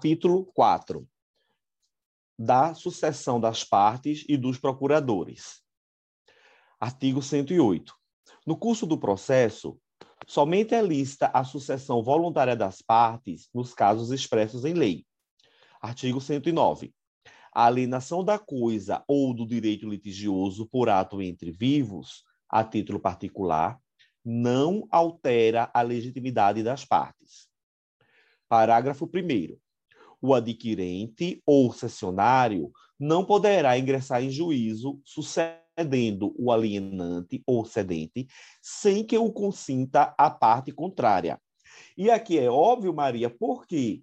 Capítulo 4 da sucessão das partes e dos procuradores. Artigo 108. No curso do processo, somente é lista a sucessão voluntária das partes nos casos expressos em lei. Artigo 109. A alienação da coisa ou do direito litigioso por ato entre vivos, a título particular, não altera a legitimidade das partes. Parágrafo 1. O adquirente ou cessionário não poderá ingressar em juízo sucedendo o alienante ou cedente sem que o consinta a parte contrária. E aqui é óbvio, Maria, porque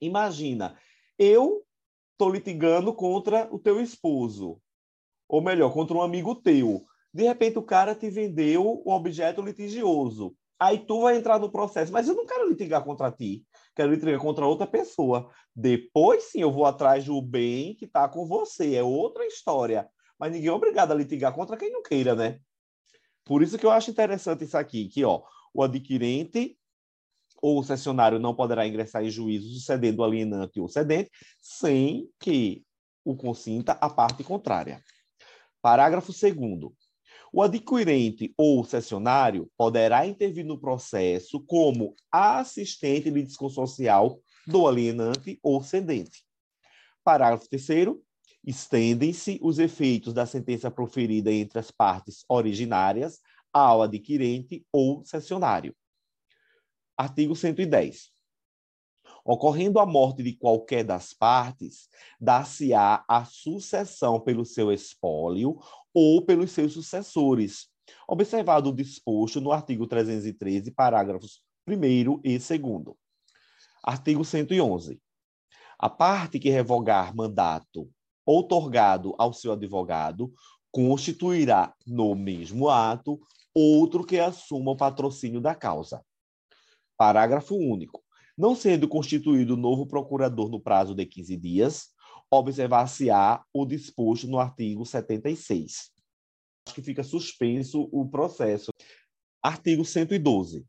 imagina, eu estou litigando contra o teu esposo, ou melhor, contra um amigo teu. De repente o cara te vendeu um objeto litigioso. Aí tu vai entrar no processo, mas eu não quero litigar contra ti, quero litigar contra outra pessoa. Depois sim eu vou atrás do bem que está com você, é outra história. Mas ninguém é obrigado a litigar contra quem não queira, né? Por isso que eu acho interessante isso aqui, que ó, o adquirente ou o cessionário não poderá ingressar em juízo sucedendo o alienante ou cedente sem que o consinta a parte contrária. Parágrafo 2 o adquirente ou cessionário poderá intervir no processo como assistente de social do alienante ou cedente. Parágrafo 3 estendem-se os efeitos da sentença proferida entre as partes originárias ao adquirente ou cessionário. Artigo 110. Ocorrendo a morte de qualquer das partes, dá-se-á a sucessão pelo seu espólio ou pelos seus sucessores, observado o disposto no artigo 313, parágrafos 1 e 2. Artigo 111. A parte que revogar mandato outorgado ao seu advogado constituirá no mesmo ato outro que assuma o patrocínio da causa. Parágrafo único. Não sendo constituído novo procurador no prazo de 15 dias, observar-se-á o disposto no artigo 76. Acho que fica suspenso o processo. Artigo 112.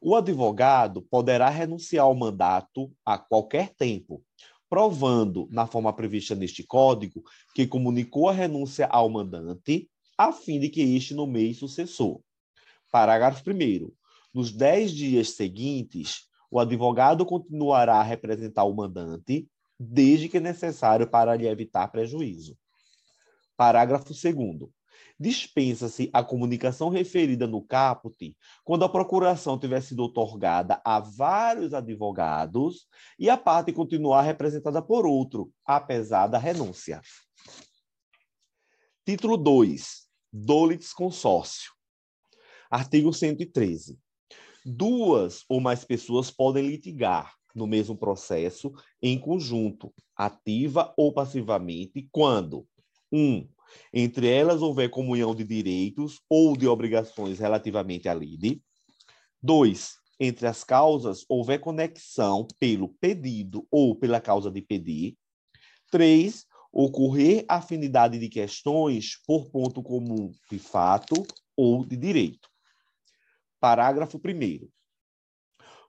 O advogado poderá renunciar ao mandato a qualquer tempo, provando, na forma prevista neste Código, que comunicou a renúncia ao mandante, a fim de que este nomeie sucessor. Parágrafo 1. Nos dez dias seguintes, o advogado continuará a representar o mandante, desde que necessário para lhe evitar prejuízo. Parágrafo 2. Dispensa-se a comunicação referida no caput quando a procuração tiver sido otorgada a vários advogados e a parte continuar representada por outro, apesar da renúncia. Título 2. Dolites consórcio. Artigo 113. Duas ou mais pessoas podem litigar no mesmo processo em conjunto, ativa ou passivamente, quando 1. Um, entre elas houver comunhão de direitos ou de obrigações relativamente à lide. 2. Entre as causas houver conexão pelo pedido ou pela causa de pedir. 3. Ocorrer afinidade de questões por ponto comum de fato ou de direito. Parágrafo 1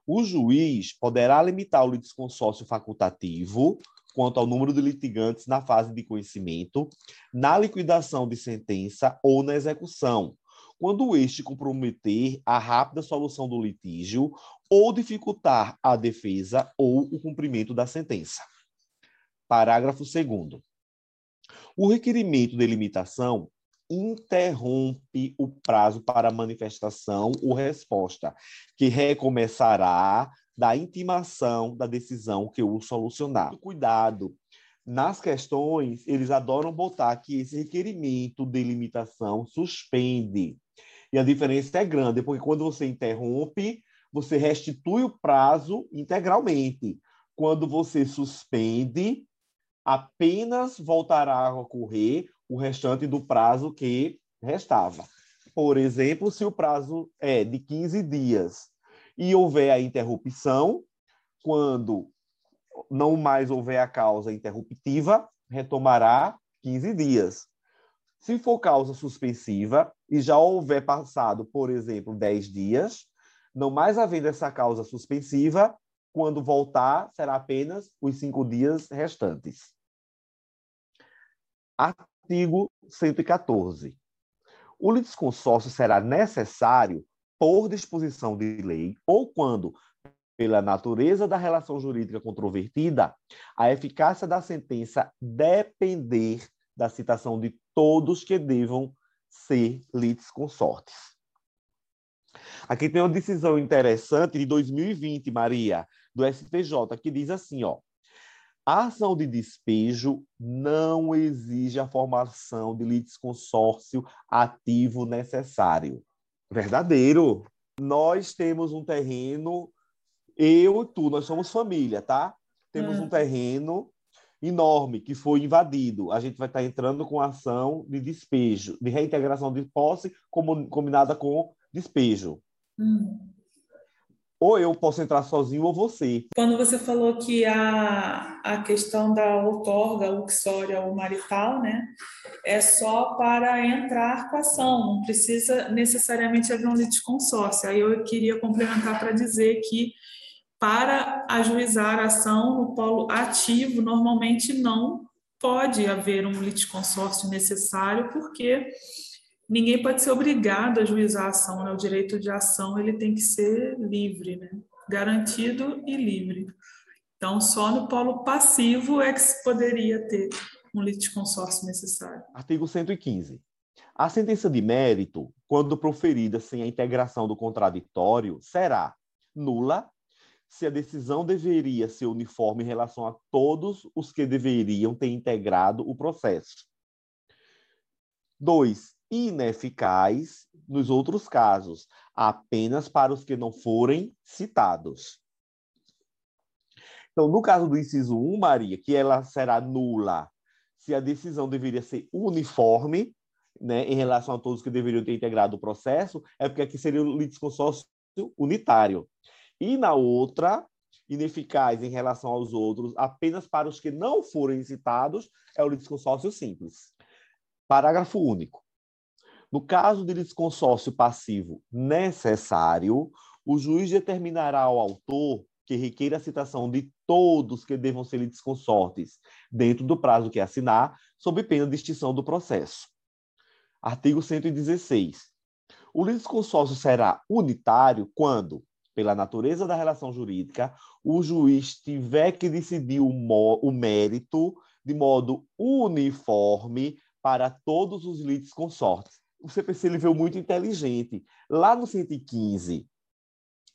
o juiz poderá limitar o litisconsórcio facultativo quanto ao número de litigantes na fase de conhecimento, na liquidação de sentença ou na execução, quando este comprometer a rápida solução do litígio ou dificultar a defesa ou o cumprimento da sentença. Parágrafo 2 O requerimento de limitação interrompe o prazo para manifestação ou resposta, que recomeçará da intimação da decisão que o solucionar. Cuidado. Nas questões, eles adoram botar que esse requerimento de limitação suspende. E a diferença é grande, porque quando você interrompe, você restitui o prazo integralmente. Quando você suspende, apenas voltará a ocorrer o restante do prazo que restava. Por exemplo, se o prazo é de 15 dias e houver a interrupção, quando não mais houver a causa interruptiva, retomará 15 dias. Se for causa suspensiva e já houver passado, por exemplo, 10 dias, não mais havendo essa causa suspensiva, quando voltar, será apenas os cinco dias restantes. Artigo 114. O litisconsórcio será necessário por disposição de lei ou quando, pela natureza da relação jurídica controvertida, a eficácia da sentença depender da citação de todos que devam ser litisconsortes. Aqui tem uma decisão interessante de 2020, Maria, do STJ, que diz assim, ó, a ação de despejo não exige a formação de litisconsórcio ativo necessário. Verdadeiro. Nós temos um terreno, eu e tu, nós somos família, tá? Temos hum. um terreno enorme que foi invadido. A gente vai estar entrando com ação de despejo, de reintegração de posse combinada com despejo. Hum. Ou eu posso entrar sozinho ou você. Quando você falou que a, a questão da outorga uxória ou marital, né, é só para entrar com a ação, não precisa necessariamente haver um litisconsórcio. Aí eu queria complementar para dizer que para ajuizar a ação no polo ativo, normalmente não pode haver um litisconsórcio necessário, porque ninguém pode ser obrigado a juizar a ação, né? O direito de ação ele tem que ser livre, né? Garantido e livre. Então, só no polo passivo é que se poderia ter um litisconsórcio necessário. Artigo 115. A sentença de mérito, quando proferida sem a integração do contraditório, será nula se a decisão deveria ser uniforme em relação a todos os que deveriam ter integrado o processo. Dois, ineficaz nos outros casos, apenas para os que não forem citados. Então, no caso do inciso 1, Maria, que ela será nula se a decisão deveria ser uniforme, né, em relação a todos que deveriam ter integrado o processo, é porque aqui seria o litisconsórcio unitário. E na outra, ineficaz em relação aos outros, apenas para os que não forem citados, é o litisconsórcio simples. Parágrafo único. No caso de litisconsórcio passivo necessário, o juiz determinará ao autor que requeira a citação de todos que devam ser litisconsortes dentro do prazo que assinar, sob pena de extinção do processo. Artigo 116. O litisconsórcio será unitário quando, pela natureza da relação jurídica, o juiz tiver que decidir o, o mérito de modo uniforme para todos os litisconsortes o CPC ele veio muito inteligente. Lá no 115,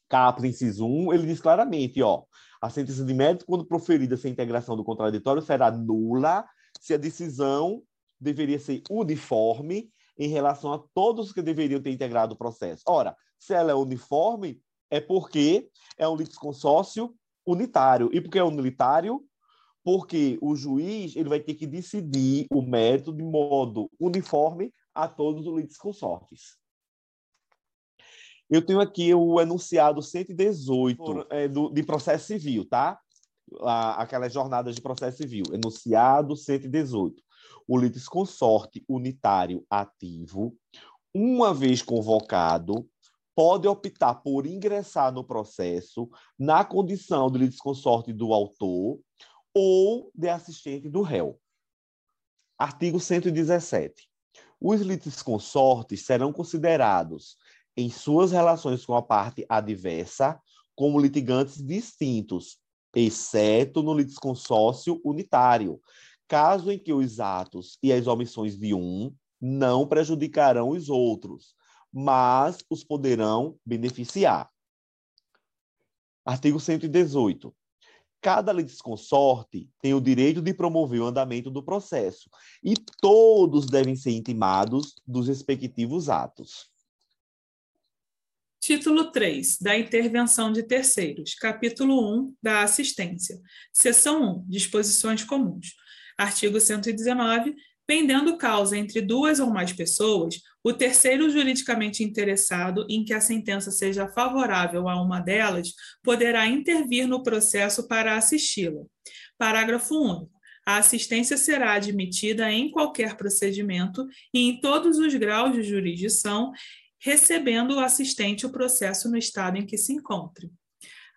caput inciso 1, ele diz claramente, ó, a sentença de mérito, quando proferida sem integração do contraditório, será nula se a decisão deveria ser uniforme em relação a todos que deveriam ter integrado o processo. Ora, se ela é uniforme, é porque é um litisconsórcio unitário. E porque é unitário? Porque o juiz ele vai ter que decidir o mérito de modo uniforme a todos os litisconsortes. Eu tenho aqui o enunciado 118 é, do, de processo civil, tá? aquelas jornadas de processo civil. Enunciado 118. O litisconsorte unitário ativo, uma vez convocado, pode optar por ingressar no processo na condição de litisconsorte do autor ou de assistente do réu. Artigo 117 os litisconsortes serão considerados, em suas relações com a parte adversa, como litigantes distintos, exceto no litisconsórcio unitário, caso em que os atos e as omissões de um não prejudicarão os outros, mas os poderão beneficiar. Artigo 118 cada litisconsorte tem o direito de promover o andamento do processo e todos devem ser intimados dos respectivos atos. Título 3 da Intervenção de Terceiros, capítulo 1 da Assistência, seção 1 Disposições Comuns. Artigo 119 pendendo causa entre duas ou mais pessoas, o terceiro juridicamente interessado em que a sentença seja favorável a uma delas poderá intervir no processo para assisti-la. Parágrafo único. A assistência será admitida em qualquer procedimento e em todos os graus de jurisdição, recebendo o assistente o processo no estado em que se encontre.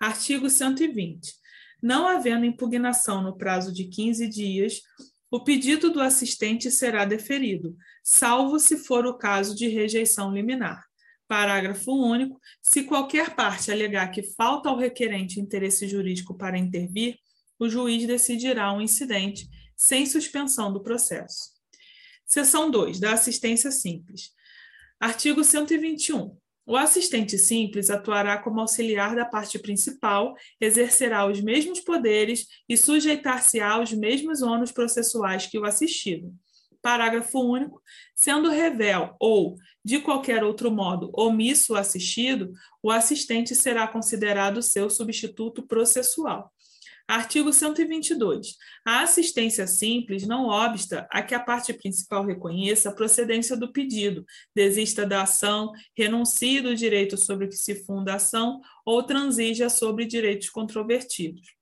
Artigo 120. Não havendo impugnação no prazo de 15 dias, o pedido do assistente será deferido, salvo se for o caso de rejeição liminar. Parágrafo único. Se qualquer parte alegar que falta ao requerente interesse jurídico para intervir, o juiz decidirá o um incidente sem suspensão do processo. Seção 2. Da assistência simples. Artigo 121. O assistente simples atuará como auxiliar da parte principal, exercerá os mesmos poderes e sujeitar-se-á aos mesmos ônus processuais que o assistido. Parágrafo único. Sendo revel ou, de qualquer outro modo, omisso o assistido, o assistente será considerado seu substituto processual. Artigo 122. A assistência simples não obsta a que a parte principal reconheça a procedência do pedido, desista da ação, renuncie do direito sobre o que se funda a ação ou transija sobre direitos controvertidos.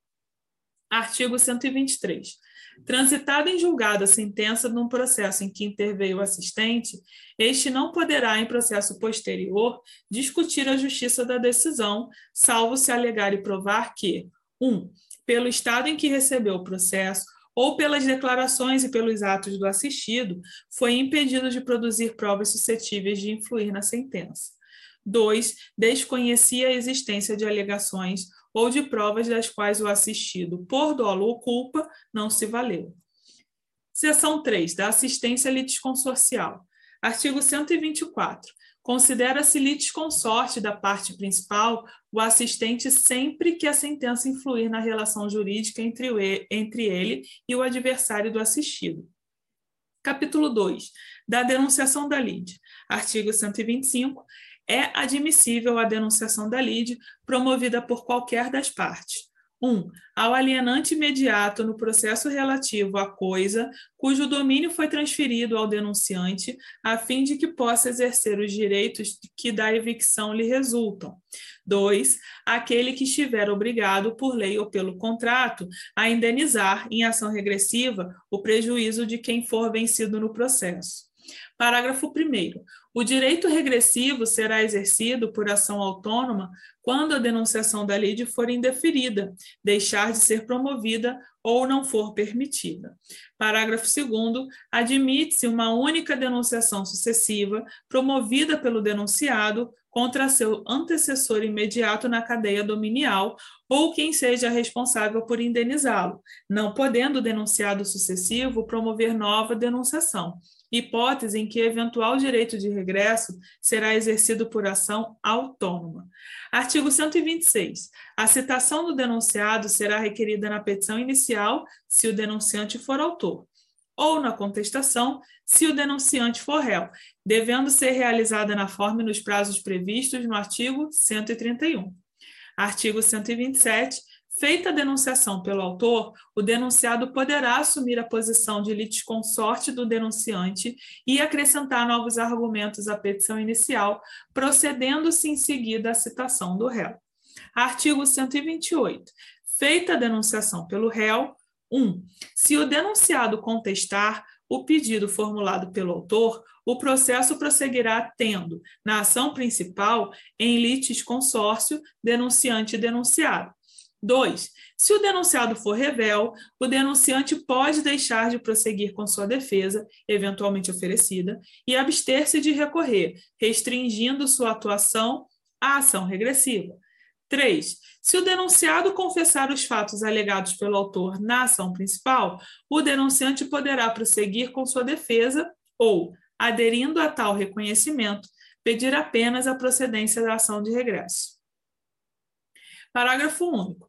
Artigo 123. Transitada em julgado a sentença num processo em que interveio o assistente, este não poderá, em processo posterior, discutir a justiça da decisão, salvo se alegar e provar que 1. Um, pelo estado em que recebeu o processo ou pelas declarações e pelos atos do assistido, foi impedido de produzir provas suscetíveis de influir na sentença. 2. Desconhecia a existência de alegações ou de provas das quais o assistido, por dolo ou culpa, não se valeu. Seção 3. Da assistência litisconsorcial. Artigo 124. Considera-se litisconsorte da parte principal o assistente sempre que a sentença influir na relação jurídica entre, ele e o adversário do assistido. Capítulo 2. Da denunciação da lide. Artigo 125. É admissível a denunciação da lide promovida por qualquer das partes 1. Um, ao alienante imediato no processo relativo à coisa cujo domínio foi transferido ao denunciante, a fim de que possa exercer os direitos que da evicção lhe resultam. 2. Aquele que estiver obrigado, por lei ou pelo contrato, a indenizar, em ação regressiva, o prejuízo de quem for vencido no processo. Parágrafo 1. O direito regressivo será exercido por ação autônoma quando a denunciação da lide for indeferida, deixar de ser promovida ou não for permitida. Parágrafo 2. Admite-se uma única denunciação sucessiva promovida pelo denunciado contra seu antecessor imediato na cadeia dominial ou quem seja responsável por indenizá-lo, não podendo o denunciado sucessivo promover nova denunciação hipótese em que eventual direito de regresso será exercido por ação autônoma. Artigo 126. A citação do denunciado será requerida na petição inicial, se o denunciante for autor, ou na contestação, se o denunciante for réu, devendo ser realizada na forma e nos prazos previstos no artigo 131. Artigo 127. Feita a denunciação pelo autor, o denunciado poderá assumir a posição de litisconsorte do denunciante e acrescentar novos argumentos à petição inicial, procedendo-se em seguida à citação do réu. Artigo 128. Feita a denunciação pelo réu, 1. Um, se o denunciado contestar o pedido formulado pelo autor, o processo prosseguirá tendo, na ação principal, em litis consórcio, denunciante e denunciado. 2. Se o denunciado for revel, o denunciante pode deixar de prosseguir com sua defesa, eventualmente oferecida, e abster-se de recorrer, restringindo sua atuação à ação regressiva. 3. Se o denunciado confessar os fatos alegados pelo autor na ação principal, o denunciante poderá prosseguir com sua defesa ou, aderindo a tal reconhecimento, pedir apenas a procedência da ação de regresso. Parágrafo único.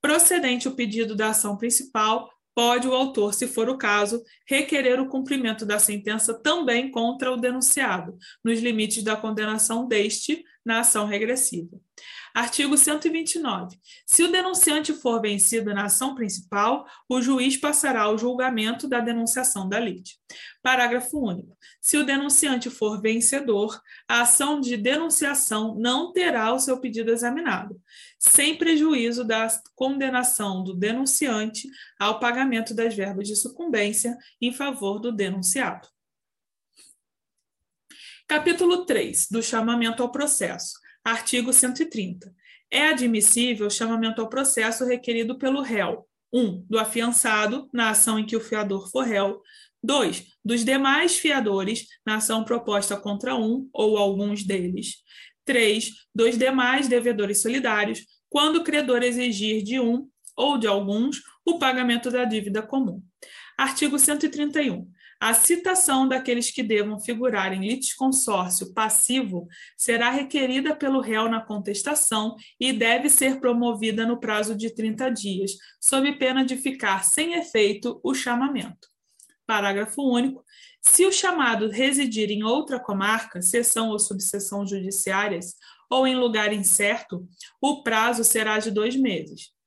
Procedente o pedido da ação principal, pode o autor, se for o caso, requerer o cumprimento da sentença também contra o denunciado, nos limites da condenação deste na ação regressiva. Artigo 129. Se o denunciante for vencido na ação principal, o juiz passará ao julgamento da denunciação da lide. Parágrafo único. Se o denunciante for vencedor, a ação de denunciação não terá o seu pedido examinado, sem prejuízo da condenação do denunciante ao pagamento das verbas de sucumbência em favor do denunciado. Capítulo 3 do chamamento ao processo. Artigo 130. É admissível o chamamento ao processo requerido pelo réu. 1. Um, do afiançado, na ação em que o fiador for réu. 2. Dos demais fiadores, na ação proposta contra um ou alguns deles. 3. Dos demais devedores solidários, quando o credor exigir de um ou de alguns o pagamento da dívida comum. Artigo 131. A citação daqueles que devam figurar em litisconsórcio passivo será requerida pelo réu na contestação e deve ser promovida no prazo de 30 dias, sob pena de ficar sem efeito o chamamento. Parágrafo único. Se o chamado residir em outra comarca, seção ou subseção judiciárias, ou em lugar incerto, o prazo será de dois meses.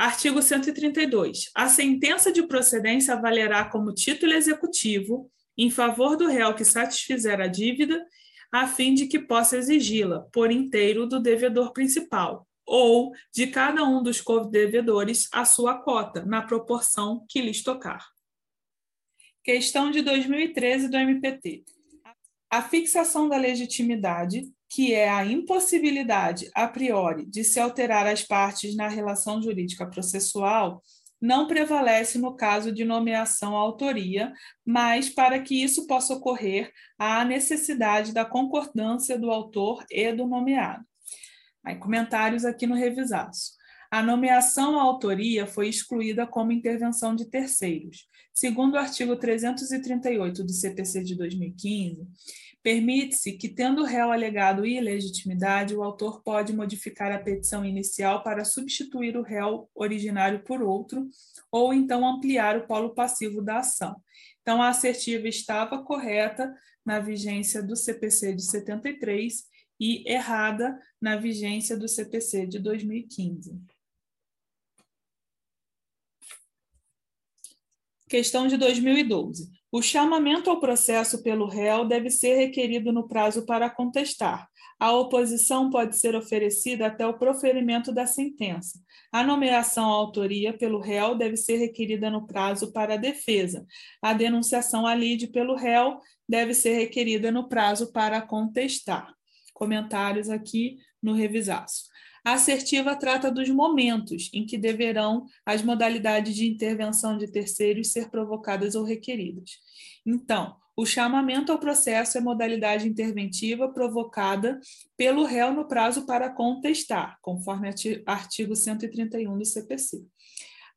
Artigo 132. A sentença de procedência valerá como título executivo em favor do réu que satisfizer a dívida, a fim de que possa exigi-la por inteiro do devedor principal, ou de cada um dos co-devedores a sua cota, na proporção que lhes tocar. Questão de 2013 do MPT. A fixação da legitimidade que é a impossibilidade a priori de se alterar as partes na relação jurídica processual, não prevalece no caso de nomeação à autoria, mas para que isso possa ocorrer, há a necessidade da concordância do autor e do nomeado. Aí, comentários aqui no revisaço. A nomeação à autoria foi excluída como intervenção de terceiros. Segundo o artigo 338 do CPC de 2015, Permite-se que, tendo o réu alegado ilegitimidade, o autor pode modificar a petição inicial para substituir o réu originário por outro, ou então ampliar o polo passivo da ação. Então, a assertiva estava correta na vigência do CPC de 73 e errada na vigência do CPC de 2015. Questão de 2012. O chamamento ao processo pelo réu deve ser requerido no prazo para contestar. A oposição pode ser oferecida até o proferimento da sentença. A nomeação à autoria pelo réu deve ser requerida no prazo para a defesa. A denunciação à lide pelo réu deve ser requerida no prazo para contestar. Comentários aqui no revisaço. A assertiva trata dos momentos em que deverão as modalidades de intervenção de terceiros ser provocadas ou requeridas. Então, o chamamento ao processo é modalidade interventiva provocada pelo réu no prazo para contestar, conforme artigo 131 do CPC.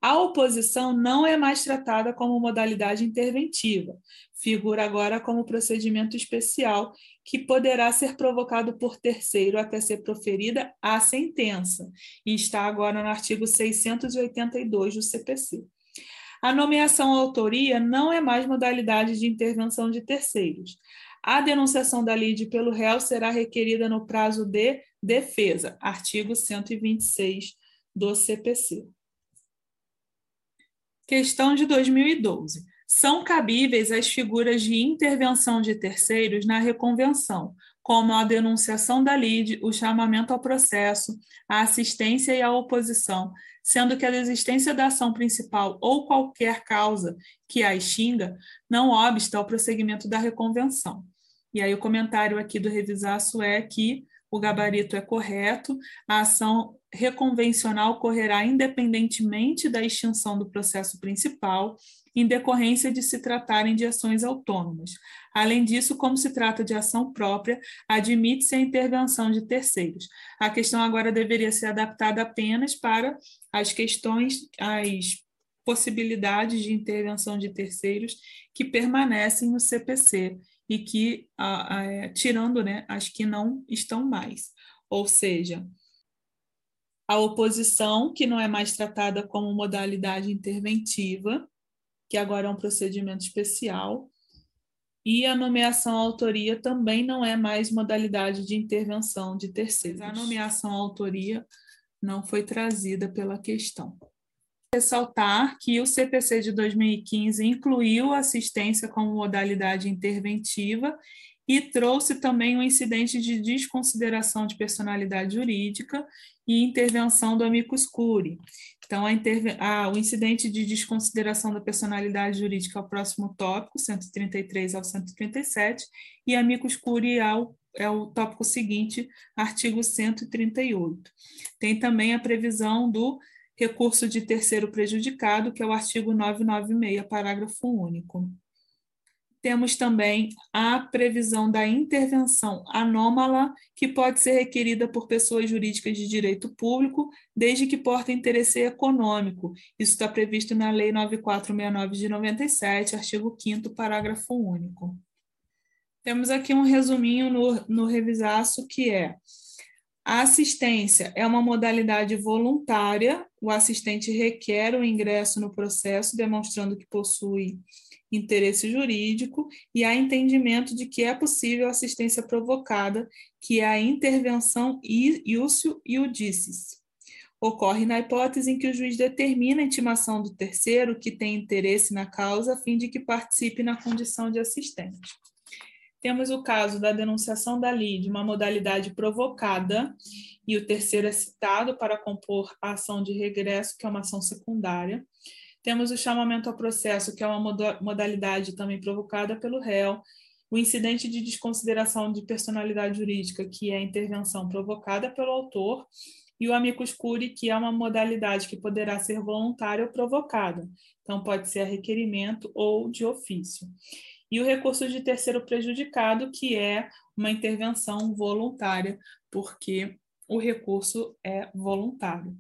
A oposição não é mais tratada como modalidade interventiva, figura agora como procedimento especial que poderá ser provocado por terceiro até ser proferida a sentença, e está agora no artigo 682 do CPC. A nomeação à autoria não é mais modalidade de intervenção de terceiros. A denunciação da lide pelo réu será requerida no prazo de defesa, artigo 126 do CPC. Questão de 2012. São cabíveis as figuras de intervenção de terceiros na reconvenção, como a denunciação da lide, o chamamento ao processo, a assistência e a oposição, sendo que a desistência da ação principal ou qualquer causa que a extinga não obsta ao prosseguimento da reconvenção. E aí o comentário aqui do revisaço é que o gabarito é correto, a ação reconvencional ocorrerá independentemente da extinção do processo principal, em decorrência de se tratarem de ações autônomas. Além disso, como se trata de ação própria, admite-se a intervenção de terceiros. A questão agora deveria ser adaptada apenas para as questões, as possibilidades de intervenção de terceiros que permanecem no CPC e que, tirando né, as que não estão mais. Ou seja, a oposição, que não é mais tratada como modalidade interventiva, que agora é um procedimento especial, e a nomeação à autoria também não é mais modalidade de intervenção de terceiros. A nomeação à autoria não foi trazida pela questão. Ressaltar que o CPC de 2015 incluiu assistência como modalidade interventiva e trouxe também um incidente de desconsideração de personalidade jurídica e intervenção do amicus curiae. Então, a ah, o incidente de desconsideração da personalidade jurídica é o próximo tópico, 133 ao 137, e amicus curiae ao é o tópico seguinte, artigo 138. Tem também a previsão do recurso de terceiro prejudicado, que é o artigo 996, parágrafo único. Temos também a previsão da intervenção anômala, que pode ser requerida por pessoas jurídicas de direito público, desde que porta interesse econômico. Isso está previsto na Lei 9469 de 97, artigo 5 parágrafo único. Temos aqui um resuminho no, no revisaço, que é a assistência é uma modalidade voluntária, o assistente requer o ingresso no processo, demonstrando que possui interesse jurídico e há entendimento de que é possível assistência provocada, que é a intervenção iúcio iudicis. Ocorre na hipótese em que o juiz determina a intimação do terceiro que tem interesse na causa a fim de que participe na condição de assistente. Temos o caso da denunciação da lide, uma modalidade provocada, e o terceiro é citado para compor a ação de regresso, que é uma ação secundária. Temos o chamamento ao processo, que é uma modalidade também provocada pelo réu, o incidente de desconsideração de personalidade jurídica, que é a intervenção provocada pelo autor, e o amicus curiae, que é uma modalidade que poderá ser voluntária ou provocada. Então, pode ser a requerimento ou de ofício. E o recurso de terceiro prejudicado, que é uma intervenção voluntária, porque o recurso é voluntário.